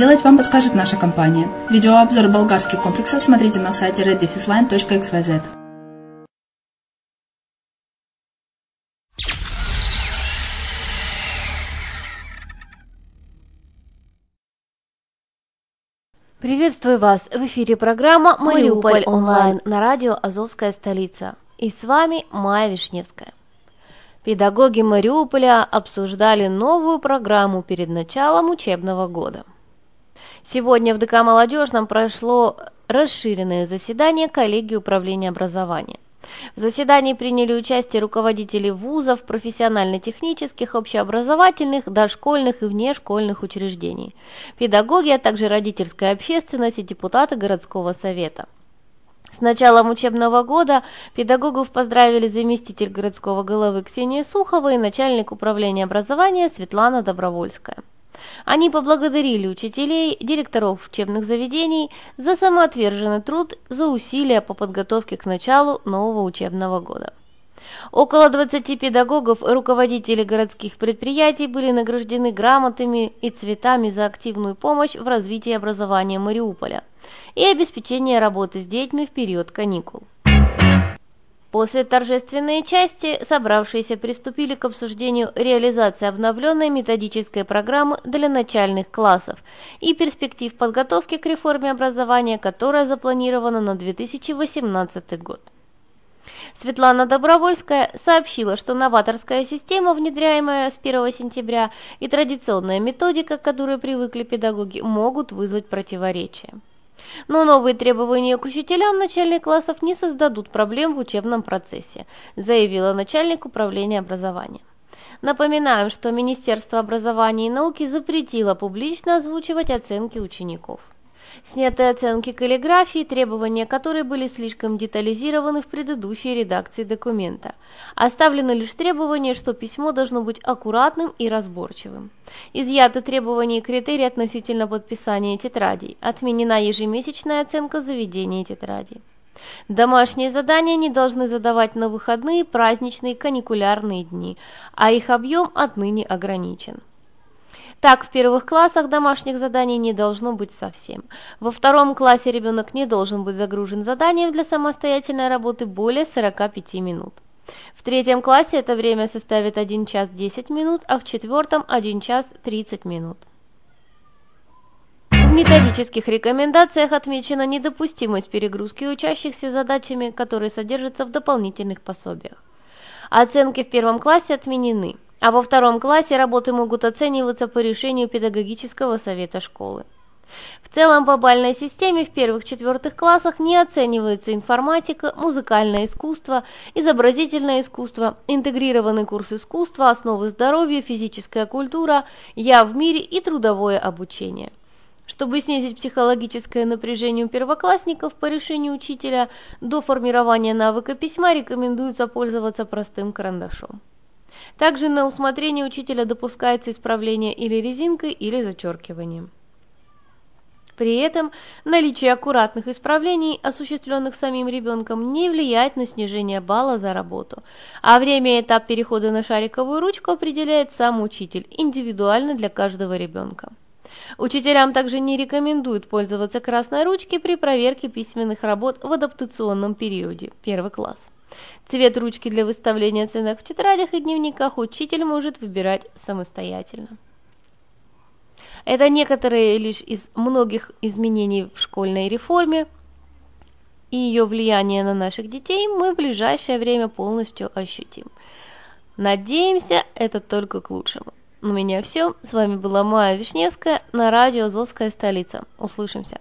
вам подскажет наша компания. Видеообзор болгарских комплексов смотрите на сайте reddefisline.xyz. Приветствую вас! В эфире программа «Мариуполь онлайн» на радио «Азовская столица». И с вами Майя Вишневская. Педагоги Мариуполя обсуждали новую программу перед началом учебного года. Сегодня в ДК «Молодежном» прошло расширенное заседание коллегии управления образования. В заседании приняли участие руководители вузов, профессионально-технических, общеобразовательных, дошкольных и внешкольных учреждений, педагоги, а также родительская общественность и депутаты городского совета. С началом учебного года педагогов поздравили заместитель городского головы Ксения Сухова и начальник управления образования Светлана Добровольская. Они поблагодарили учителей, директоров учебных заведений за самоотверженный труд, за усилия по подготовке к началу нового учебного года. Около 20 педагогов, руководителей городских предприятий были награждены грамотами и цветами за активную помощь в развитии образования Мариуполя и обеспечение работы с детьми в период каникул. После торжественной части собравшиеся приступили к обсуждению реализации обновленной методической программы для начальных классов и перспектив подготовки к реформе образования, которая запланирована на 2018 год. Светлана Добровольская сообщила, что новаторская система, внедряемая с 1 сентября, и традиционная методика, к которой привыкли педагоги, могут вызвать противоречия. Но новые требования к учителям начальных классов не создадут проблем в учебном процессе, заявила начальник управления образования. Напоминаем, что Министерство образования и науки запретило публично озвучивать оценки учеников. Сняты оценки каллиграфии, требования которой были слишком детализированы в предыдущей редакции документа. Оставлено лишь требование, что письмо должно быть аккуратным и разборчивым. Изъяты требования и критерии относительно подписания тетрадей. Отменена ежемесячная оценка заведения тетрадей. Домашние задания не должны задавать на выходные, праздничные, каникулярные дни, а их объем отныне ограничен. Так, в первых классах домашних заданий не должно быть совсем. Во втором классе ребенок не должен быть загружен заданием для самостоятельной работы более 45 минут. В третьем классе это время составит 1 час 10 минут, а в четвертом 1 час 30 минут. В методических рекомендациях отмечена недопустимость перегрузки учащихся задачами, которые содержатся в дополнительных пособиях. Оценки в первом классе отменены а во втором классе работы могут оцениваться по решению педагогического совета школы. В целом по бальной системе в первых-четвертых классах не оценивается информатика, музыкальное искусство, изобразительное искусство, интегрированный курс искусства, основы здоровья, физическая культура, я в мире и трудовое обучение. Чтобы снизить психологическое напряжение у первоклассников по решению учителя, до формирования навыка письма рекомендуется пользоваться простым карандашом. Также на усмотрение учителя допускается исправление или резинкой, или зачеркиванием. При этом наличие аккуратных исправлений, осуществленных самим ребенком, не влияет на снижение балла за работу, а время и этап перехода на шариковую ручку определяет сам учитель, индивидуально для каждого ребенка. Учителям также не рекомендуют пользоваться красной ручкой при проверке письменных работ в адаптационном периоде, первый класс. Цвет ручки для выставления оценок в тетрадях и дневниках учитель может выбирать самостоятельно. Это некоторые лишь из многих изменений в школьной реформе, и ее влияние на наших детей мы в ближайшее время полностью ощутим. Надеемся, это только к лучшему. У меня все. С вами была Майя Вишневская на радио «Зовская столица». Услышимся.